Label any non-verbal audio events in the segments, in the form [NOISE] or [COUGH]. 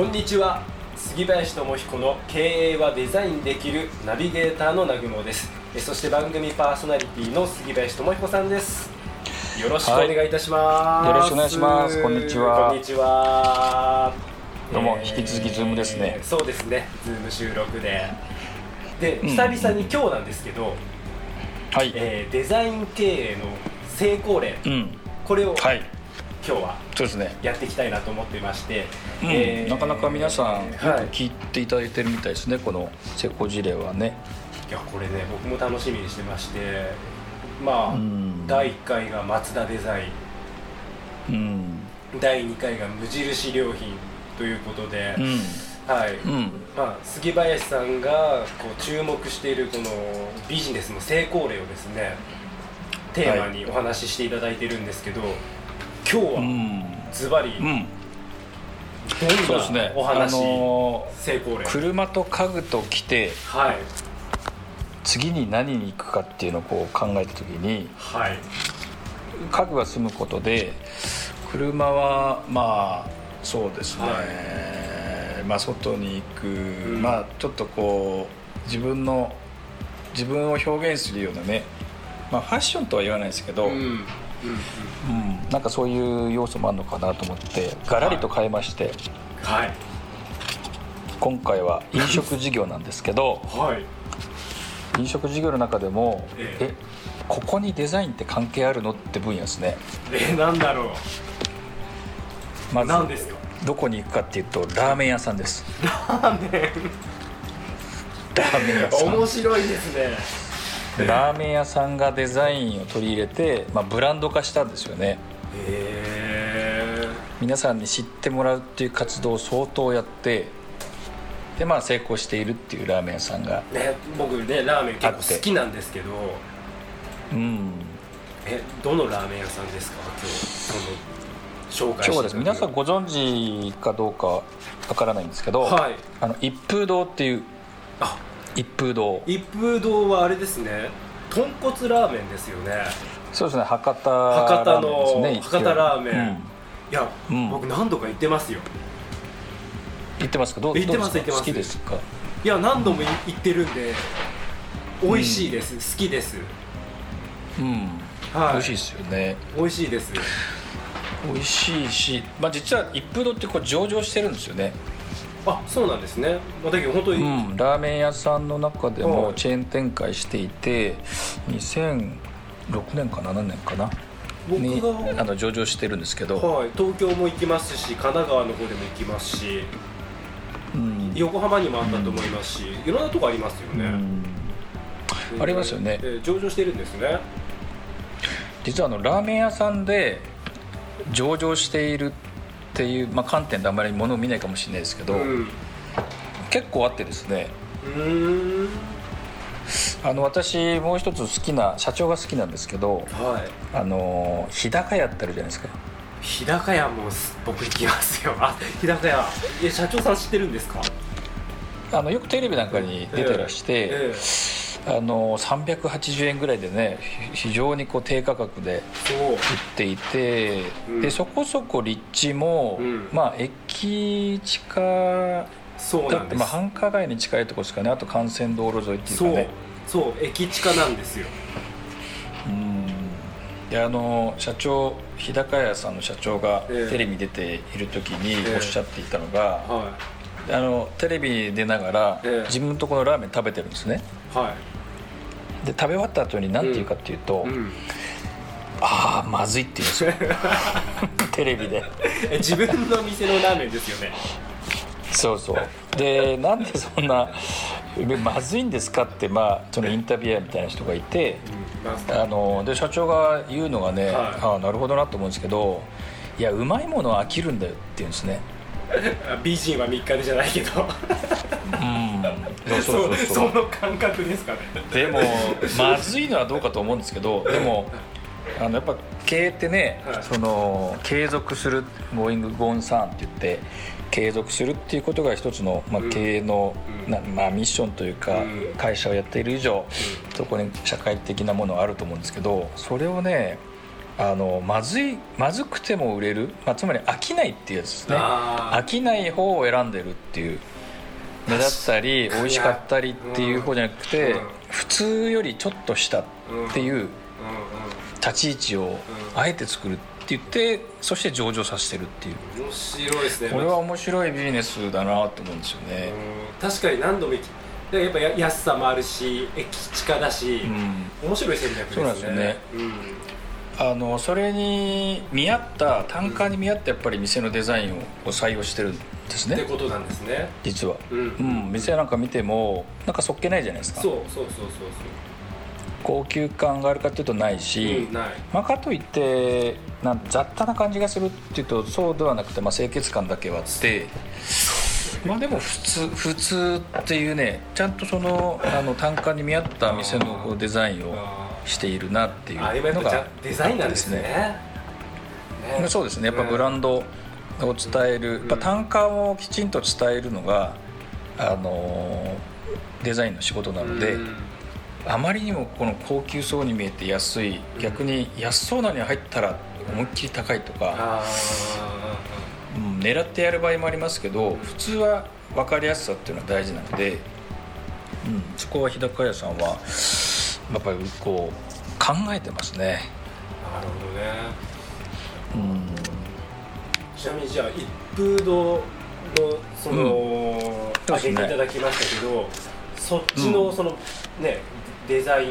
こんにちは。杉林智彦の経営はデザインできるナビゲーターの南雲です。えそして番組パーソナリティの杉林智彦さんです。よろしくお願いいたします、はいよろしくお願いします。こんにちは。こんにちは。どうも引き続き Zoom ですね。そうですね。ズーム収録で。でうん。久々に今日なんですけど、はい、えーデザイン経営の成功例。うん。これを今はい日はそうですね、やっていきたいなと思ってまして、うん。えーなかなか皆さんよくはい聞いていただいてるみたいですね。この成功事例はね。いやこれね僕も楽しみにしてましてまあ、うん。第1回が松田デザイうん。ン第2回が無印良品ということで、うん。はい、うん。まあ、杉林さんがこう注目しているこのビジネスの成功例をですねテーマにお話ししていただいてるんですけど、今日うはん。ズバリうん。どそうですね。あの成功例？ー車と家具と来てはい。次に何に行くかっていうのをこう考えた時にはい。家具が済むことで車はまあそうですね、はまあ外に行く、ん。まあちょっとこう自分の自分を表現するようなね。まあファッションとは言わないですけど、うんうん。うんうんなんかそういう要素もあるのかなと思ってガラリと変えまして、はい。今回は飲食事業なんですけどはい。飲食事業の中でもええ。えここにデザインって関係あるのって分野ですね。えなんだろう。まず何ですか？どこに行くかっていうとラーメン屋さんです。ラーメラーメン屋さん。ン面白いですねラーメン屋さんがデザインを取り入れて、まあ、ブランド化したんですよね。へ皆さんに知ってもらうっていう活動を相当やってでまあ成功しているっていうラーメン屋さんがえね僕ねラーメン結構好きなんですけど。うん。えどのラーメン屋さんですか？今日その紹介今日はですね皆さんごご存知かどうかわからないんですけど、はい。あの一風堂っていうあ一風堂。一風堂はあれですね。豚骨ラーメンですよね。そうですね博多博多ラーメンですねの博多ラーメン、うん。いや、うん。僕何度か行ってますよ。行ってますか？どう行ってますどうですか？行ってます。好きですか？いや何度も行ってるんで美味しいです、好きです。うん、はい。美味しいですよね。美味しいです。美味しいし、まあ、実は一風堂ってこう上場してるんですよね、あそうなんですね。まあだけど本当に、うん、ラーメン屋さんの中ではい。もチェーン展開していて2006年か7年かな？僕にがあの上場してるんですけど、はい、東京も行きますし神奈川の方でも行きますしうん。横浜にもあったと思いますし、いろんなとこありますよね、うん。ありますよね。えー上場してるんですね。実はあのラーメン屋さんで上場しているっていう、まあ、観点であまり物を見ないかもしれないですけど、うん。結構あってですね。あの私もう一つ好きな社長が好きなんですけどはい。あの日高屋ってあるじゃないですか。日高屋も僕行きますよ。あ日高屋。え社長さん知ってるんですか？あのよくテレビなんかに出てらして、ええあの380円ぐらいでねひ非常にこう低価格で売っていて、うん。でそこそこ立地も、うん。まあ駅近そうだってまあ繁華街に近いところですかね。あと幹線道路沿いっていうかそう。ねそう。駅近なんですよ。うん。であの社長日高屋さんの社長がええ。テレビに出ている時にええ。おっしゃっていたのが、はあのテレビ出ながら、ええ。自分のところのラーメン食べてるんですね。い。はで食べ終わった後に何て言うかっていうと、い、うん、ああまずいって言うんですよ。[LAUGHS] テレビで。え自分の店のラーメンですよね。そうそう。でなんでそんなまずいんですかって、まあ、そのインタビュアーみたいな人がいてあので社長が言うのがね、はい。ああなるほどなと思うんですけどいやうまいものは飽きるんだよって言うんですね [LAUGHS] 美人は3日でじゃないけど。うん。そうそうその感覚ですかね。でもまずいのはどうかと思うんですけどでもあのやっぱ経営ってね、はい、その継続する「ゴーイング・コンサーン」って言って継続するっていうことが一つの、まあ、経営の、うん、まあ、ミッションというか、うん、会社をやっている以上、うん、そこに社会的なものはあると思うんですけどそれをねあのまずいまずくても売れる、まあ、つまり飽きないっていうやつですね。飽きない方を選んでるっていう。目立ったり美味しかったりっていう方じゃなくて、普通よりちょっとしたっていう立ち位置をあえて作るって言ってそして上場させてるっていう。面白いですね。これは面白いビジネスだなと思うんですよね。確かに何度もやっぱ安さもあるし駅近だし、うん、面白い戦略ですね。そうなんですよね、うんあのそれに見合った単価に見合ったやっぱり店のデザインを採用してるんですね。ってことなんですね。実は、うん、うん、店なんか見てもなんかそっけないじゃないですか。そうそうそうそうそう。高級感があるかっていうとないし、うん、ない。まあ、かといってなん雑多な感じがするっていうとそうではなくて、まあ、清潔感だけはあって。まあでも普通普通っていうねちゃんとそのあの単価に見合った店のデザインをしているなっていうのがデザインなんですね。ね。そうですね。やっぱブランドを伝える、やっぱ単価をきちんと伝えるのがあのデザインの仕事なので、あまりにもこの高級そうに見えて安い逆に安そうなのに入ったら思いっきり高いとか、うん、狙ってやる場合もありますけど普通は分かりやすさっていうのは大事なので、うん、そこは日高屋さんはやっぱりこう考えてますね。なるほどね。うん。ちなみにじゃあ一風堂のその、うん、挙げていただきましたけどそっちのその、うん、ねデザイン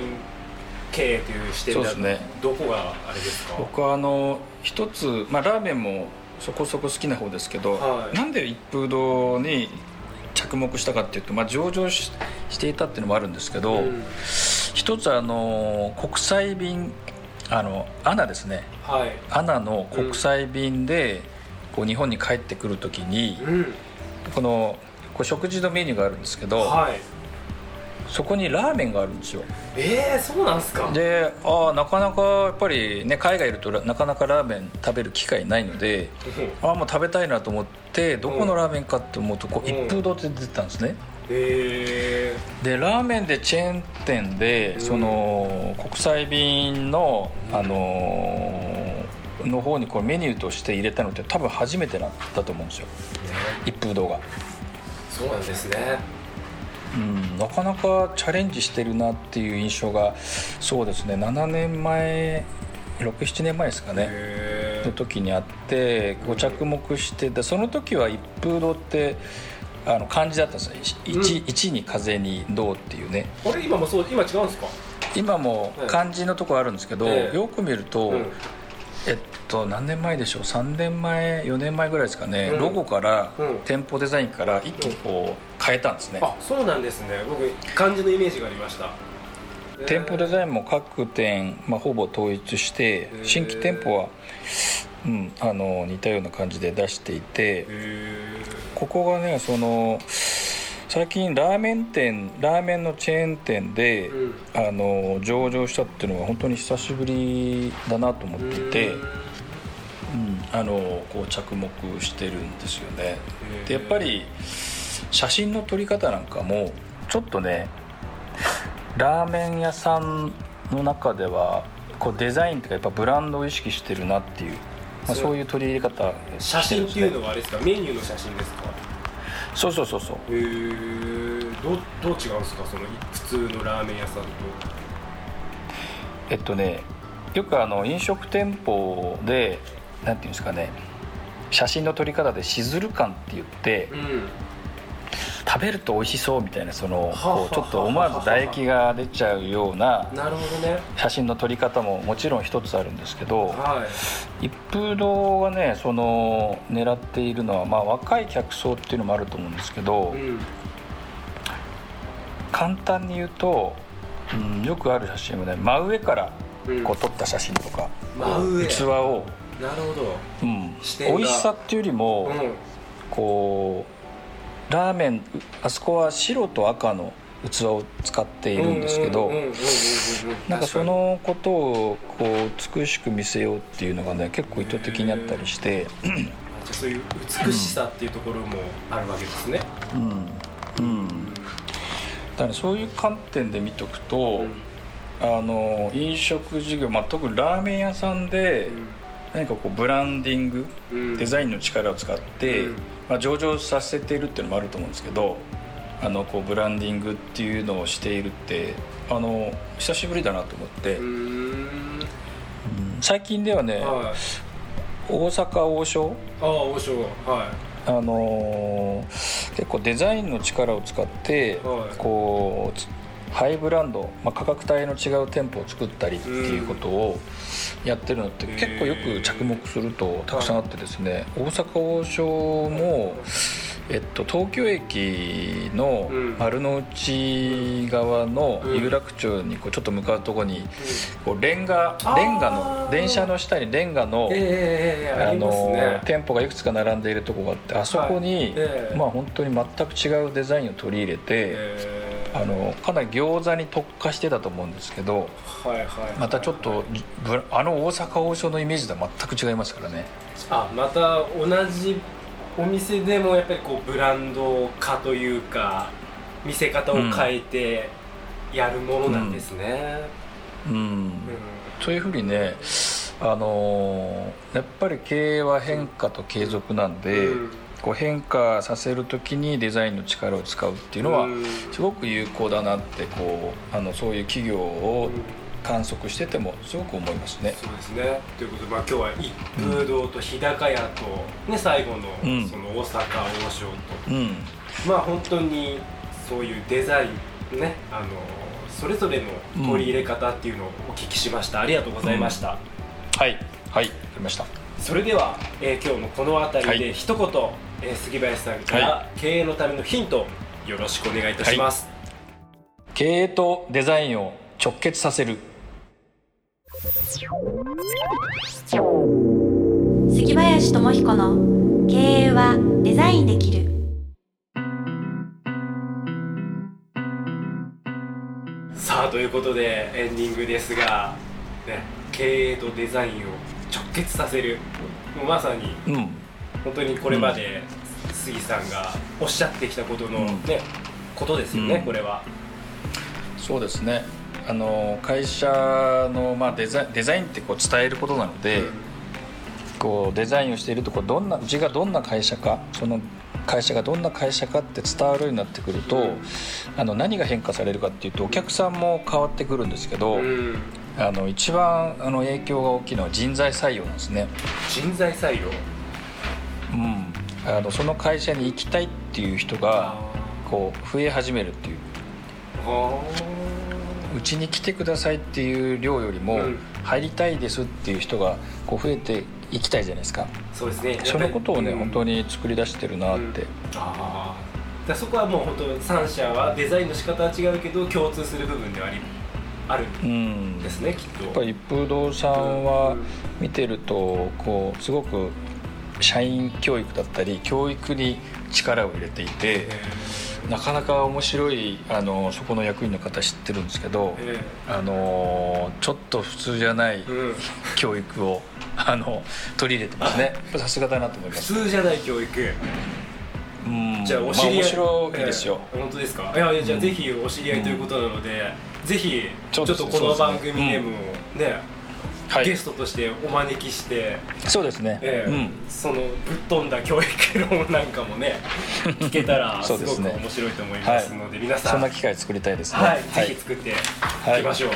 経営という視点でね、どこがあれですか？僕はあの一つ、まあ、ラーメンもそこそこ好きな方ですけど、はい、なんで一風堂に着目したかっていうと、まあ、上場ししていたっていうのもあるんですけど、うん、一つあの国際便あのアナですね、はい、アナの国際便で、こう日本に帰ってくる時に、うん、このこう食事のメニューがあるんですけど、はい、そこにラーメンがあるんですよ。ええー、そうなんですか？でああなかなかやっぱりね海外いるとなかなかラーメン食べる機会ないので、うん、ああもう食べたいなと思ってどこのラーメンかって思うとこう、一風堂って出てたんですね、でラーメンでチェーン店で、うん、その国際便のあのー、の方にこうメニューとして入れたのって多分初めてなんだと思うんですよ、一風堂が。そうなんですね。うん、なかなかチャレンジしてるなっていう印象がそうですね。7年前67年前ですかね。の時にあってご着目してでその時は一風堂ってあの漢字だったんですよ。1,、1に風に銅っていうね。あれ今もそう今違うんですか？今も漢字のとこあるんですけど、よく見ると、うん。えっと何年前でしょう？3年前4年前ぐらいですかね、うん、ロゴから、うん、店舗デザインから一気にこう変えたんですね、あそうなんですね。僕漢字のイメージがありました店舗デザインも各店、まあ、ほぼ統一して新規店舗は、うん、あの似たような感じで出していてここがねその最近ラーメン店ラーメンのチェーン店で、うん、あの上場したっていうのは本当に久しぶりだなと思っていて、うん、あのこう着目してるんですよね。でやっぱり写真の撮り方なんかもちょっとねラーメン屋さんの中ではこうデザインとかやっぱブランドを意識してるなっていう、まあ、そう。いう取り入れ方、ね、写真っていうのはあれですか？メニューの写真ですか？そうそうそうそう。へえどどう違うんですか？その普通のラーメン屋さんと。えっとねよくあの飲食店舗でなんていうんですかね写真の撮り方でしずる感って言って、うん、食べると美味しそうみたいなそのこうちょっと思わず唾液が出ちゃうような写真の撮り方ももちろん一つあるんですけど、一風堂がねその狙っているのは、まあ、若い客層っていうのもあると思うんですけど、簡単に言うと、うん、よくある写真はね真上からこう撮った写真とか、器を。なるほど、うん、美味しさっていうよりも、こうラーメンあそこは白と赤の器を使っているんですけどなんかそのことをこう美しく見せようっていうのがね結構意図的にあったりしてそういう美しさっていうところもあるわけですね。うん、うん、だからそういう観点で見とくと、あの飲食事業、まあ、特にラーメン屋さんで何かこうブランディング、うん。デザインの力を使って、うんまあ、上場させているっていうのもあると思うんですけどあのこうブランディングっていうのをしているってあの久しぶりだなと思って、最近ではね、はい。大阪王将？ああ王将はあのー結構デザインの力を使って、はい。こうつハイブランド、まあ、価格帯の違う店舗を作ったりっていうことをやってるのってうん。結構よく着目するとたくさんあってですね大阪王将も、えっと、東京駅のうん。丸の内側のうん。有楽町にこうちょっと向かうところにいこうレンガレンガの電車の下にレンガのあのね。店舗がいくつか並んでいるとこがあってあそこに、まあ本当に全く違うデザインを取り入れて、ええあのかなり餃子に特化してたと思うんですけどはいはいまたちょっとぶあの大阪王将のイメージとは全く違いますからね。あまた同じお店でもやっぱりこうブランド化というか見せ方を変えてやるものなんですね、うん、うん。そういうふうにねあのやっぱり経営は変化と継続なんで、うんこう変化させる時にデザインの力を使うっていうのはうん。すごく有効だなってこうあのそういう企業を観測しててもすごく思いますね。そうですね。ということで、まあ、今日は一風堂と日高屋と、ね、最後のうん。その大阪王将と、うん。まあ本当にそういうデザインねあのそれぞれの取り入れ方っていうのをお聞きしました、ありがとうございました、はい。はい。わかりました。それでは、えー今日もこの辺りはい。で一言、えー杉林さんからは経営のためのヒントよろしくお願いいたします、経営とデザインを直結させる。杉林智彦の経営はデザインできる。さあということでエンディングですが、ね、経営とデザインを直結させる。まさにうん本当にこれまで杉さんがおっしゃってきたことの、うん。ねことですよね、うん。これは。そうですね。あの会社の、まあ、デザインデザインってこう伝えることなので、こうデザインをしているとこうどんなうちがどんな会社かその会社がどんな会社かって伝わるようになってくると、うん。あの何が変化されるかっていうとお客さんも変わってくるんですけど、うん。あの一番あの影響が大きいのは人材採用なんですね。人材採用。うん、あのその会社に行きたいっていう人がこう増え始めるっていう。あうちに来てくださいっていう量よりもうん。入りたいですっていう人がこう増えていきたいじゃないですか。ーそうですね。そのことをね、うん。本当に作り出してるなって、うんああそこはもう本当3社はデザインの仕方は違うけど共通する部分ではありあるうんんですねきっと。やっぱり一風堂さんは見てるとこうすごく社員教育だったり教育に力を入れていてなかなか面白いあのそこの役員の方知ってるんですけどえあのちょっと普通じゃない教育をあの取り入れてますね。さすがだなと思います。普通じゃない教育。うん。じゃあお知り合い、まあ面白いですよ、ええ。本当ですか？いやいやじゃあうん。ぜひお知り合いということなので、ぜひちょっとこの番組でもねはい。ゲストとしてお招きして、そうですね、ええうん。そのぶっ飛んだ教育論なんかもね [LAUGHS] 聞けたらすごく面白いと思いますので皆さん。そんな機会作りたいですね。はい、ぜひ作ってい。きましょう、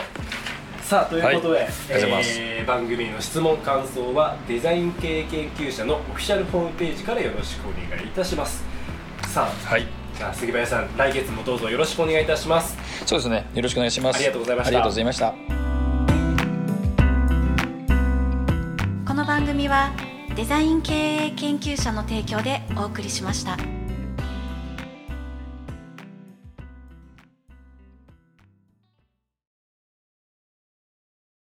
さあということで、はい。えー番組の質問感想はデザイン経営研究者のオフィシャルホームページからよろしくお願いいたします。さあはい。じゃあ杉林さん来月もどうぞよろしくお願いいたします。そうですね。よろしくお願いします。ありがとうございました。ありがとうございました番組はデザイン経営研究者の提供でお送りしました。